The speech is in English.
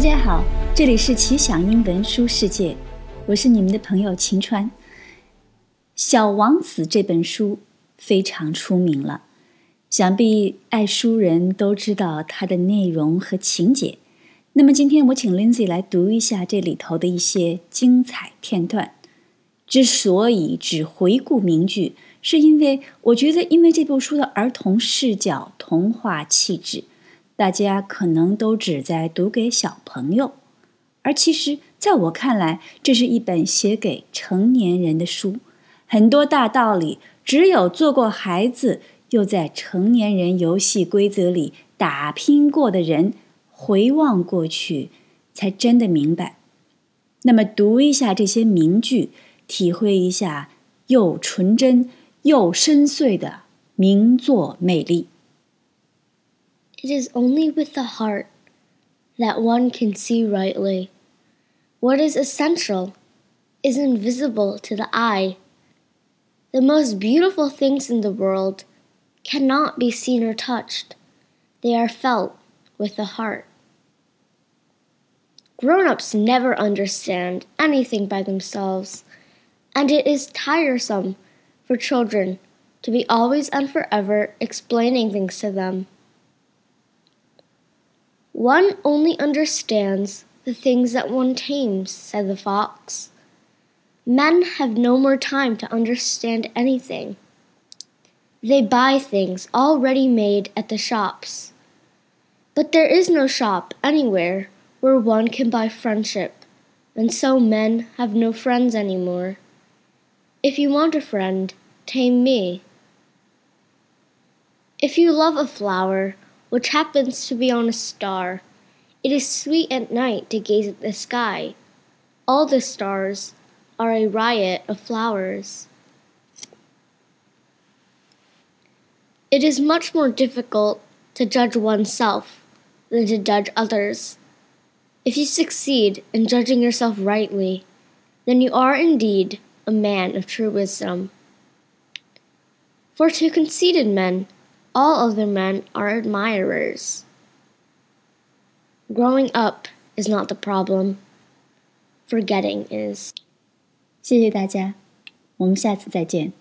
大家好，这里是奇想英文书世界，我是你们的朋友秦川。《小王子》这本书非常出名了，想必爱书人都知道它的内容和情节。那么今天我请 Lindsay 来读一下这里头的一些精彩片段。之所以只回顾名句，是因为我觉得，因为这部书的儿童视角、童话气质。大家可能都只在读给小朋友，而其实，在我看来，这是一本写给成年人的书。很多大道理，只有做过孩子，又在成年人游戏规则里打拼过的人，回望过去，才真的明白。那么，读一下这些名句，体会一下又纯真又深邃的名作魅力。It is only with the heart that one can see rightly. What is essential is invisible to the eye. The most beautiful things in the world cannot be seen or touched, they are felt with the heart. Grown ups never understand anything by themselves, and it is tiresome for children to be always and forever explaining things to them. One only understands the things that one tames, said the fox. Men have no more time to understand anything. They buy things already made at the shops. But there is no shop anywhere where one can buy friendship, and so men have no friends anymore. If you want a friend, tame me. If you love a flower, which happens to be on a star. It is sweet at night to gaze at the sky. All the stars are a riot of flowers. It is much more difficult to judge oneself than to judge others. If you succeed in judging yourself rightly, then you are indeed a man of true wisdom. For to conceited men, all other men are admirers. Growing up is not the problem. Forgetting is. 谢谢大家，我们下次再见。